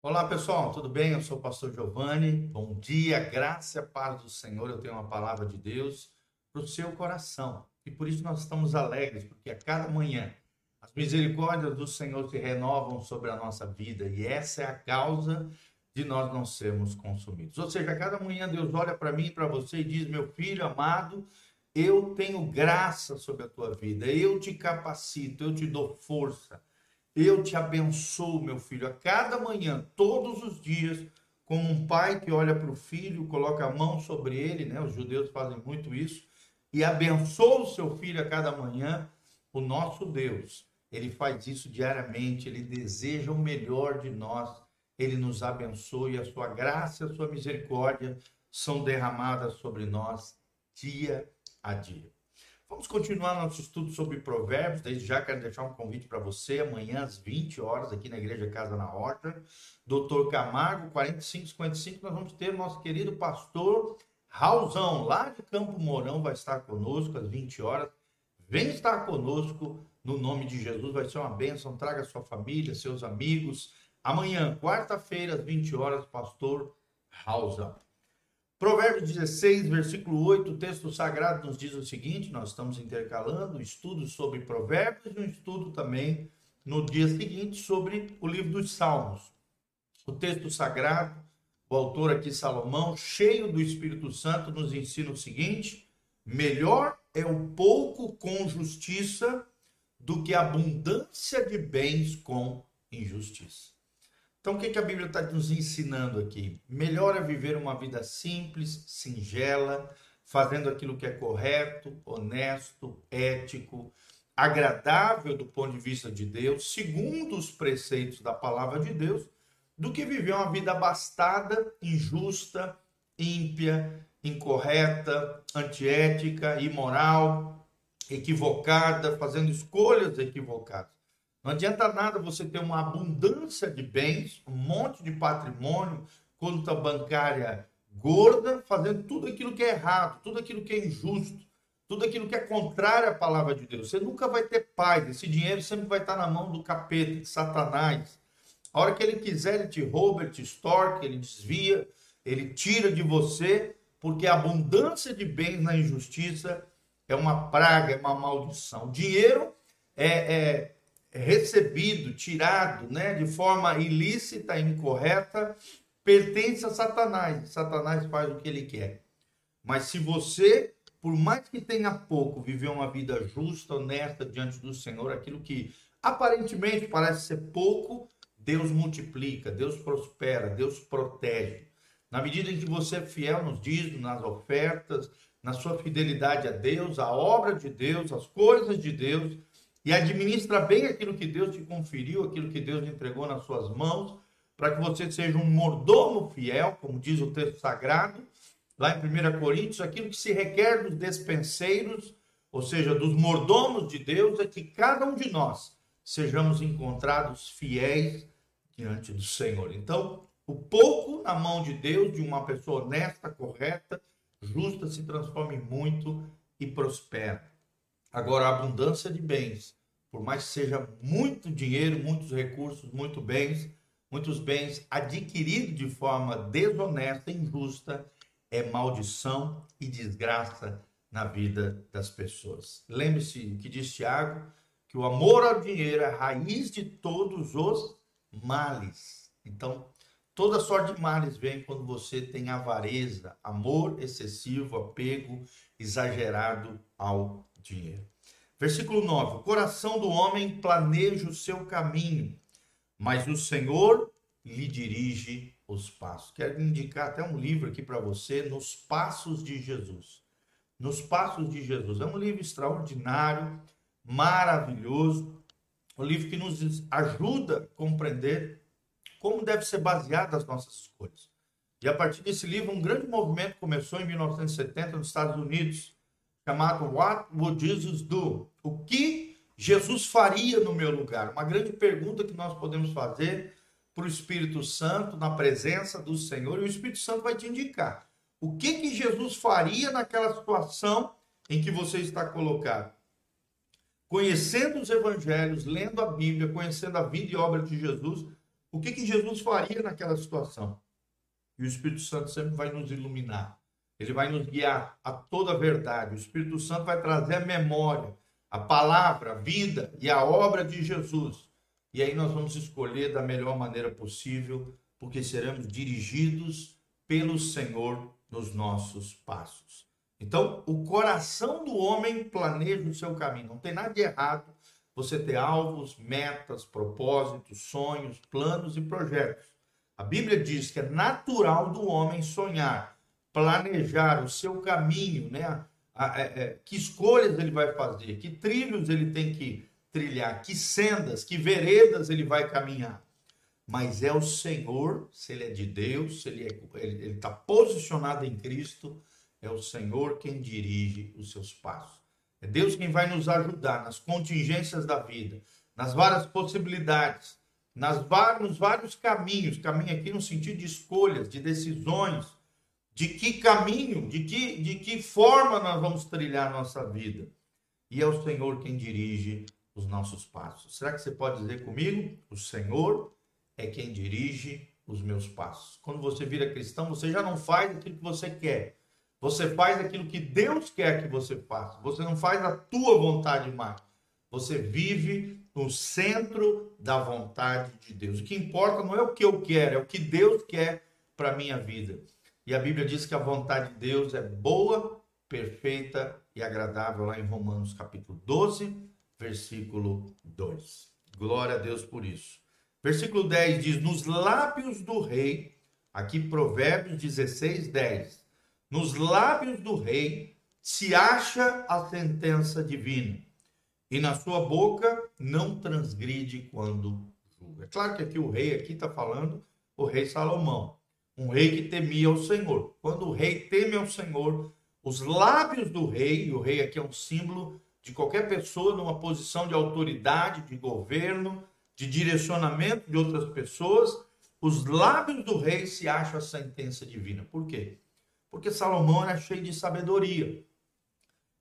Olá pessoal, tudo bem? Eu sou o pastor Giovanni. Bom dia, graça e paz do Senhor. Eu tenho uma palavra de Deus para o seu coração. E por isso nós estamos alegres, porque a cada manhã as misericórdias do Senhor se renovam sobre a nossa vida e essa é a causa de nós não sermos consumidos. Ou seja, a cada manhã Deus olha para mim e para você e diz: Meu filho amado, eu tenho graça sobre a tua vida, eu te capacito, eu te dou força. Eu te abençoo, meu filho, a cada manhã, todos os dias, como um pai que olha para o filho, coloca a mão sobre ele, né? Os judeus fazem muito isso, e abençoa o seu filho a cada manhã. O nosso Deus, ele faz isso diariamente, ele deseja o melhor de nós, ele nos abençoa e a sua graça a sua misericórdia são derramadas sobre nós dia a dia. Vamos continuar nosso estudo sobre provérbios. Desde já quero deixar um convite para você, amanhã às 20 horas, aqui na Igreja Casa na Horta. Doutor Camargo, 4555, nós vamos ter o nosso querido pastor Raulzão, lá de Campo Mourão, vai estar conosco às 20 horas. Vem estar conosco no nome de Jesus, vai ser uma bênção. Traga sua família, seus amigos. Amanhã, quarta-feira, às 20 horas, pastor Raulzão. Provérbios 16, versículo 8, o texto sagrado nos diz o seguinte: nós estamos intercalando estudos sobre Provérbios e um estudo também no dia seguinte sobre o livro dos Salmos. O texto sagrado, o autor aqui, Salomão, cheio do Espírito Santo, nos ensina o seguinte: melhor é o pouco com justiça do que a abundância de bens com injustiça. Então, o que, que a Bíblia está nos ensinando aqui? Melhor é viver uma vida simples, singela, fazendo aquilo que é correto, honesto, ético, agradável do ponto de vista de Deus, segundo os preceitos da palavra de Deus, do que viver uma vida abastada, injusta, ímpia, incorreta, antiética, imoral, equivocada, fazendo escolhas equivocadas. Não adianta nada você ter uma abundância de bens, um monte de patrimônio, conta bancária gorda, fazendo tudo aquilo que é errado, tudo aquilo que é injusto, tudo aquilo que é contrário à palavra de Deus. Você nunca vai ter paz, esse dinheiro sempre vai estar na mão do capeta, de Satanás. A hora que ele quiser, ele te rouba, ele te extorque, ele desvia, ele tira de você, porque a abundância de bens na injustiça é uma praga, é uma maldição. Dinheiro é, é recebido, tirado, né, de forma ilícita, incorreta, pertence a Satanás. Satanás faz o que ele quer. Mas se você, por mais que tenha pouco, viver uma vida justa, honesta diante do Senhor, aquilo que aparentemente parece ser pouco, Deus multiplica, Deus prospera, Deus protege. Na medida em que você é fiel nos dízimos, nas ofertas, na sua fidelidade a Deus, a obra de Deus, as coisas de Deus, e administra bem aquilo que Deus te conferiu, aquilo que Deus entregou nas suas mãos, para que você seja um mordomo fiel, como diz o texto sagrado, lá em 1 Coríntios, aquilo que se requer dos despenseiros, ou seja, dos mordomos de Deus, é que cada um de nós sejamos encontrados fiéis diante do Senhor. Então, o pouco na mão de Deus, de uma pessoa honesta, correta, justa, se transforma em muito e prospera. Agora, a abundância de bens por mais que seja muito dinheiro, muitos recursos, muito bens, muitos bens adquiridos de forma desonesta, injusta, é maldição e desgraça na vida das pessoas. Lembre-se que diz Tiago que o amor ao dinheiro é a raiz de todos os males. Então, toda sorte de males vem quando você tem avareza, amor excessivo, apego exagerado ao dinheiro. Versículo 9: O coração do homem planeja o seu caminho, mas o Senhor lhe dirige os passos. Quero indicar até um livro aqui para você, Nos Passos de Jesus. Nos Passos de Jesus. É um livro extraordinário, maravilhoso, um livro que nos ajuda a compreender como deve ser baseada as nossas escolhas. E a partir desse livro, um grande movimento começou em 1970 nos Estados Unidos, chamado What Would Jesus Do? O que Jesus faria no meu lugar? Uma grande pergunta que nós podemos fazer para o Espírito Santo na presença do Senhor e o Espírito Santo vai te indicar o que que Jesus faria naquela situação em que você está colocado. Conhecendo os evangelhos, lendo a Bíblia, conhecendo a vida e obra de Jesus, o que, que Jesus faria naquela situação. E o Espírito Santo sempre vai nos iluminar. Ele vai nos guiar a toda a verdade. O Espírito Santo vai trazer a memória, a palavra, a vida e a obra de Jesus. E aí nós vamos escolher da melhor maneira possível, porque seremos dirigidos pelo Senhor nos nossos passos. Então, o coração do homem planeja o seu caminho. Não tem nada de errado você ter alvos, metas, propósitos, sonhos, planos e projetos. A Bíblia diz que é natural do homem sonhar, planejar o seu caminho, né? É, é, que escolhas ele vai fazer, que trilhos ele tem que trilhar, que sendas, que veredas ele vai caminhar. Mas é o Senhor, se ele é de Deus, se ele está é, ele, ele tá posicionado em Cristo, é o Senhor quem dirige os seus passos. É Deus quem vai nos ajudar nas contingências da vida, nas várias possibilidades, nas, nos vários caminhos caminho aqui no sentido de escolhas, de decisões, de que caminho, de que, de que forma nós vamos trilhar a nossa vida. E é o Senhor quem dirige os nossos passos. Será que você pode dizer comigo? O Senhor é quem dirige os meus passos. Quando você vira cristão, você já não faz aquilo que você quer. Você faz aquilo que Deus quer que você faça. Você não faz a tua vontade mais. Você vive no centro da vontade de Deus. O que importa não é o que eu quero, é o que Deus quer para minha vida. E a Bíblia diz que a vontade de Deus é boa, perfeita e agradável, lá em Romanos capítulo 12, versículo 2. Glória a Deus por isso. Versículo 10 diz: Nos lábios do rei, aqui Provérbios 16, 10 nos lábios do rei se acha a sentença divina, e na sua boca não transgride quando julga. É claro que aqui o rei aqui está falando o rei Salomão, um rei que temia o Senhor. Quando o rei teme ao Senhor, os lábios do rei, e o rei aqui é um símbolo de qualquer pessoa numa posição de autoridade, de governo, de direcionamento de outras pessoas, os lábios do rei se acham a sentença divina. Por quê? Porque Salomão era cheio de sabedoria.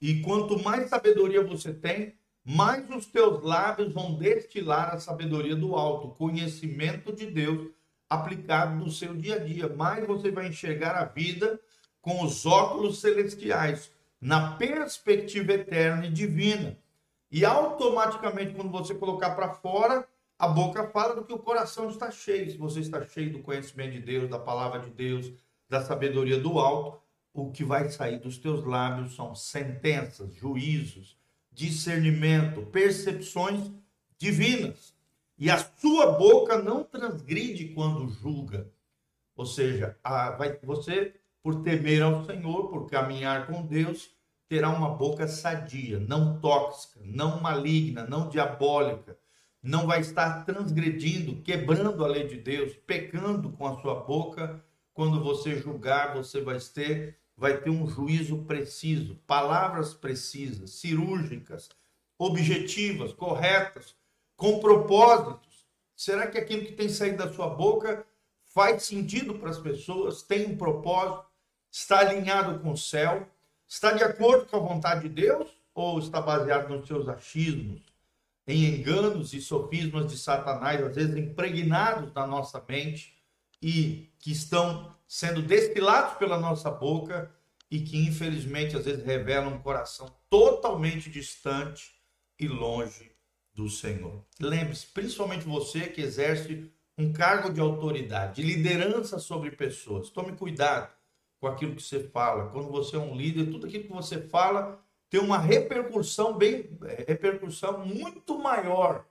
E quanto mais sabedoria você tem, mais os teus lábios vão destilar a sabedoria do alto, o conhecimento de Deus aplicado no seu dia a dia. Mais você vai enxergar a vida com os óculos celestiais, na perspectiva eterna e divina. E automaticamente, quando você colocar para fora, a boca fala do que o coração está cheio. Se você está cheio do conhecimento de Deus, da palavra de Deus, da sabedoria do alto, o que vai sair dos teus lábios são sentenças, juízos, discernimento, percepções divinas. E a sua boca não transgride quando julga. Ou seja, a, vai, você, por temer ao Senhor, por caminhar com Deus, terá uma boca sadia, não tóxica, não maligna, não diabólica. Não vai estar transgredindo, quebrando a lei de Deus, pecando com a sua boca quando você julgar, você vai ter, vai ter um juízo preciso, palavras precisas, cirúrgicas, objetivas, corretas, com propósitos. Será que aquilo que tem saído da sua boca faz sentido para as pessoas? Tem um propósito? Está alinhado com o céu? Está de acordo com a vontade de Deus? Ou está baseado nos seus achismos, em enganos e sofismas de Satanás, às vezes impregnados na nossa mente? e que estão sendo destilados pela nossa boca e que infelizmente às vezes revelam um coração totalmente distante e longe do Senhor. Lembre-se, principalmente você que exerce um cargo de autoridade, de liderança sobre pessoas. Tome cuidado com aquilo que você fala. Quando você é um líder, tudo aquilo que você fala tem uma repercussão bem repercussão muito maior.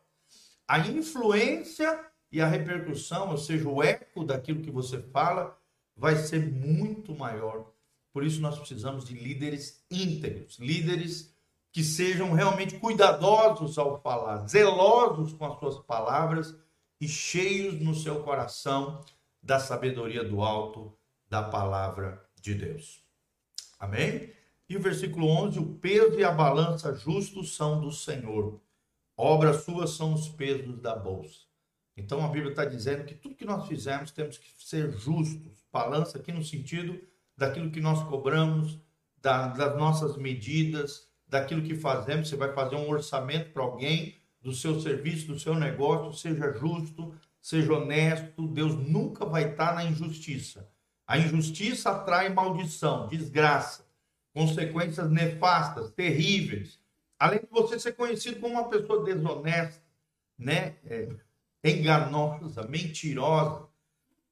A influência e a repercussão, ou seja, o eco daquilo que você fala, vai ser muito maior. Por isso nós precisamos de líderes íntegros, líderes que sejam realmente cuidadosos ao falar, zelosos com as suas palavras e cheios no seu coração da sabedoria do alto, da palavra de Deus. Amém? E o versículo 11: o peso e a balança justos são do Senhor, obras suas são os pesos da bolsa. Então a Bíblia está dizendo que tudo que nós fizermos temos que ser justos. Balança aqui no sentido daquilo que nós cobramos, da, das nossas medidas, daquilo que fazemos. Você vai fazer um orçamento para alguém, do seu serviço, do seu negócio, seja justo, seja honesto, Deus nunca vai estar na injustiça. A injustiça atrai maldição, desgraça, consequências nefastas, terríveis. Além de você ser conhecido como uma pessoa desonesta, né? É, enganosa, mentirosa.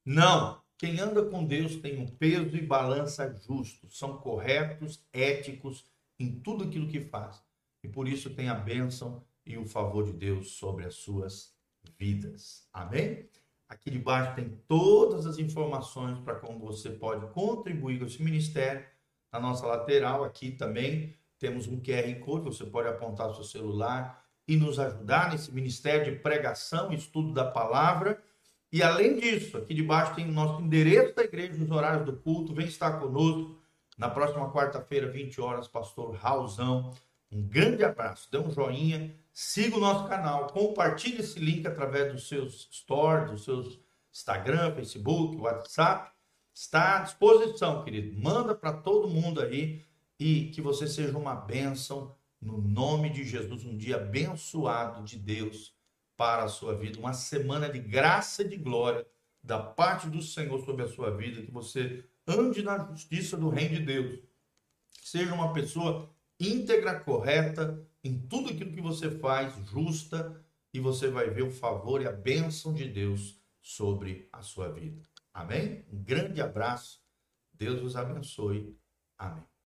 Não. Quem anda com Deus tem um peso e balança justo. São corretos, éticos em tudo aquilo que faz. E por isso tem a bênção e o favor de Deus sobre as suas vidas. Amém? Aqui debaixo tem todas as informações para como você pode contribuir com esse ministério. Na nossa lateral aqui também temos um QR Code, você pode apontar o seu celular e nos ajudar nesse ministério de pregação, estudo da palavra. E além disso, aqui debaixo tem o nosso endereço da igreja, nos horários do culto. Vem estar conosco na próxima quarta-feira, 20 horas, pastor Raulzão. Um grande abraço, dê um joinha, siga o nosso canal, compartilhe esse link através dos seus stories, dos seus Instagram, Facebook, WhatsApp. Está à disposição, querido. Manda para todo mundo aí e que você seja uma bênção no nome de Jesus, um dia abençoado de Deus para a sua vida, uma semana de graça e de glória da parte do Senhor sobre a sua vida, que você ande na justiça do reino de Deus, seja uma pessoa íntegra, correta em tudo aquilo que você faz, justa, e você vai ver o favor e a bênção de Deus sobre a sua vida. Amém? Um grande abraço. Deus os abençoe. Amém.